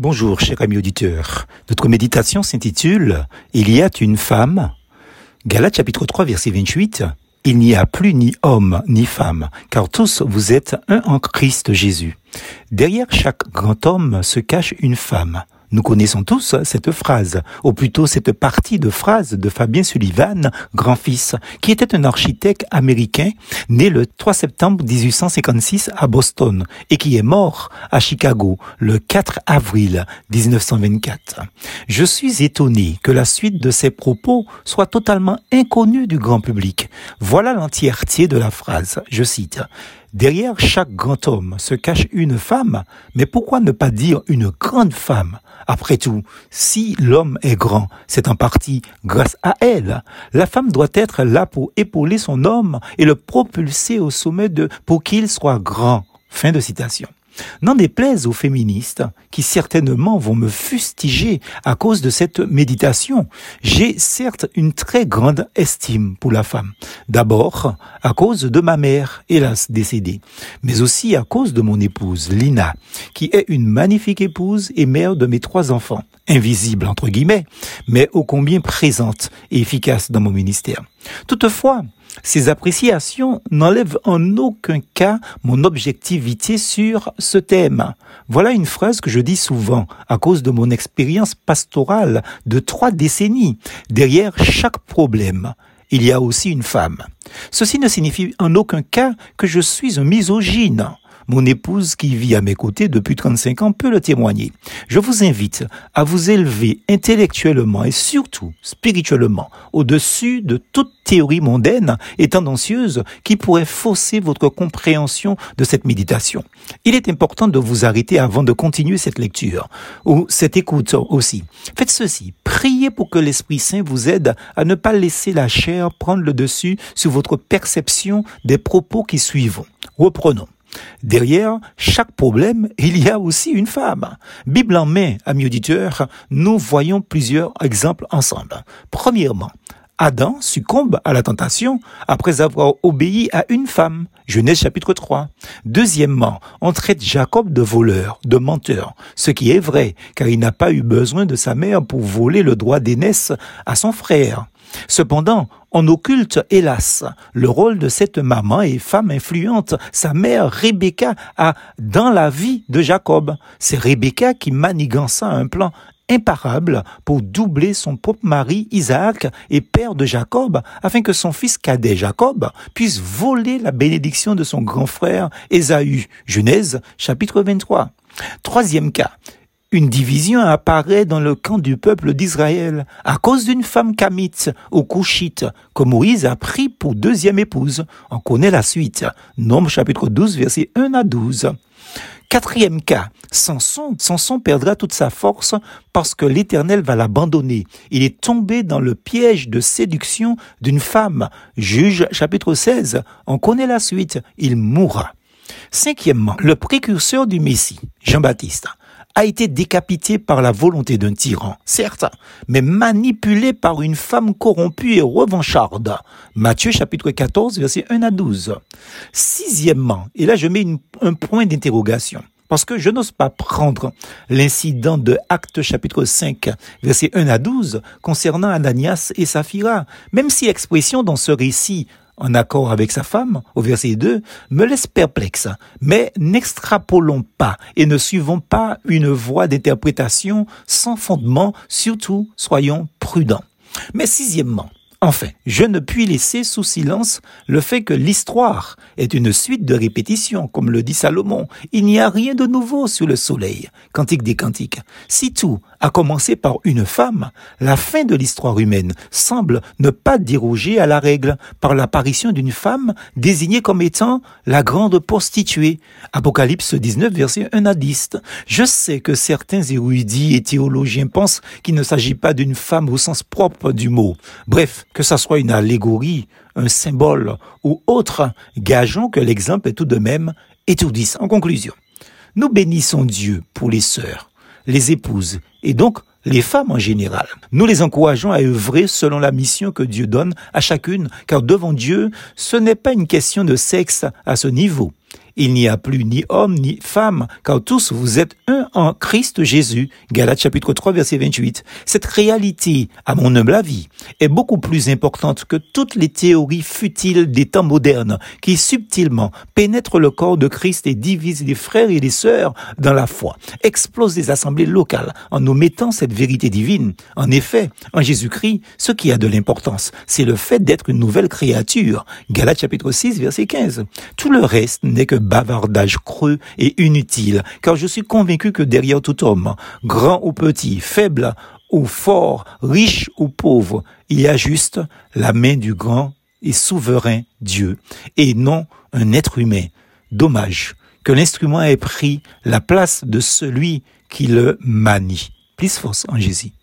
Bonjour, cher ami auditeur. Notre méditation s'intitule Il y a une femme. Galates chapitre 3, verset 28. Il n'y a plus ni homme ni femme, car tous vous êtes un en Christ Jésus. Derrière chaque grand homme se cache une femme. Nous connaissons tous cette phrase, ou plutôt cette partie de phrase de Fabien Sullivan, grand-fils, qui était un architecte américain né le 3 septembre 1856 à Boston et qui est mort à Chicago le 4 avril 1924. Je suis étonné que la suite de ces propos soit totalement inconnue du grand public. Voilà l'entièreté de la phrase. Je cite. Derrière chaque grand homme se cache une femme, mais pourquoi ne pas dire une grande femme? Après tout, si l'homme est grand, c'est en partie grâce à elle. La femme doit être là pour épauler son homme et le propulser au sommet de pour qu'il soit grand. Fin de citation. N'en déplaise aux féministes qui certainement vont me fustiger à cause de cette méditation. J'ai certes une très grande estime pour la femme. D'abord à cause de ma mère, hélas décédée, mais aussi à cause de mon épouse, Lina, qui est une magnifique épouse et mère de mes trois enfants, invisible entre guillemets, mais ô combien présente et efficace dans mon ministère. Toutefois, ces appréciations n'enlèvent en aucun cas mon objectivité sur ce thème. Voilà une phrase que je dis souvent à cause de mon expérience pastorale de trois décennies. Derrière chaque problème, il y a aussi une femme. Ceci ne signifie en aucun cas que je suis un misogyne. Mon épouse qui vit à mes côtés depuis 35 ans peut le témoigner. Je vous invite à vous élever intellectuellement et surtout spirituellement au-dessus de toute théorie mondaine et tendancieuse qui pourrait fausser votre compréhension de cette méditation. Il est important de vous arrêter avant de continuer cette lecture ou cette écoute aussi. Faites ceci. Priez pour que l'Esprit Saint vous aide à ne pas laisser la chair prendre le dessus sur votre perception des propos qui suivent. Reprenons. Derrière chaque problème, il y a aussi une femme. Bible en main, amis auditeurs, nous voyons plusieurs exemples ensemble. Premièrement, Adam succombe à la tentation après avoir obéi à une femme. Genèse chapitre 3. Deuxièmement, on traite Jacob de voleur, de menteur, ce qui est vrai, car il n'a pas eu besoin de sa mère pour voler le droit d'aînesse à son frère. Cependant, on occulte, hélas, le rôle de cette maman et femme influente, sa mère Rebecca, a dans la vie de Jacob. C'est Rebecca qui manigança un plan imparable pour doubler son propre mari Isaac et père de Jacob, afin que son fils cadet Jacob puisse voler la bénédiction de son grand frère Ésaü. Genèse chapitre 23. Troisième cas, une division apparaît dans le camp du peuple d'Israël à cause d'une femme kamite ou couchite que Moïse a pris pour deuxième épouse. On connaît la suite. Nombre chapitre 12 verset 1 à 12. Quatrième cas, Samson, Samson perdra toute sa force parce que l'Éternel va l'abandonner. Il est tombé dans le piège de séduction d'une femme. Juge chapitre 16, on connaît la suite, il mourra. Cinquièmement, le précurseur du Messie, Jean-Baptiste a été décapité par la volonté d'un tyran, certes, mais manipulé par une femme corrompue et revancharde. Matthieu chapitre 14, verset 1 à 12. Sixièmement, et là je mets un point d'interrogation, parce que je n'ose pas prendre l'incident de Acte chapitre 5, verset 1 à 12, concernant Ananias et Saphira, même si l'expression dans ce récit en accord avec sa femme, au verset 2, me laisse perplexe. Mais n'extrapolons pas et ne suivons pas une voie d'interprétation sans fondement, surtout soyons prudents. Mais sixièmement, Enfin, je ne puis laisser sous silence le fait que l'histoire est une suite de répétitions, comme le dit Salomon. Il n'y a rien de nouveau sous le soleil. Cantique des cantiques. Si tout a commencé par une femme, la fin de l'histoire humaine semble ne pas déroger à la règle par l'apparition d'une femme désignée comme étant la grande prostituée. Apocalypse 19, verset 1 à 10. Je sais que certains érudits et théologiens pensent qu'il ne s'agit pas d'une femme au sens propre du mot. Bref, que ça soit une allégorie, un symbole ou autre, gageons que l'exemple est tout de même étourdissant. En conclusion, nous bénissons Dieu pour les sœurs, les épouses et donc les femmes en général. Nous les encourageons à œuvrer selon la mission que Dieu donne à chacune, car devant Dieu, ce n'est pas une question de sexe à ce niveau. Il n'y a plus ni homme ni femme, car tous vous êtes un en Christ Jésus. Galates chapitre 3 verset 28. Cette réalité, à mon humble avis, est beaucoup plus importante que toutes les théories futiles des temps modernes qui subtilement pénètrent le corps de Christ et divisent les frères et les sœurs dans la foi, explosent les assemblées locales en omettant cette vérité divine. En effet, en Jésus-Christ, ce qui a de l'importance, c'est le fait d'être une nouvelle créature. Galates chapitre 6 verset 15. Tout le reste n'est que bavardage creux et inutile, car je suis convaincu que derrière tout homme, grand ou petit, faible ou fort, riche ou pauvre, il y a juste la main du grand et souverain Dieu, et non un être humain. Dommage que l'instrument ait pris la place de celui qui le manie. Plus force en Jésus.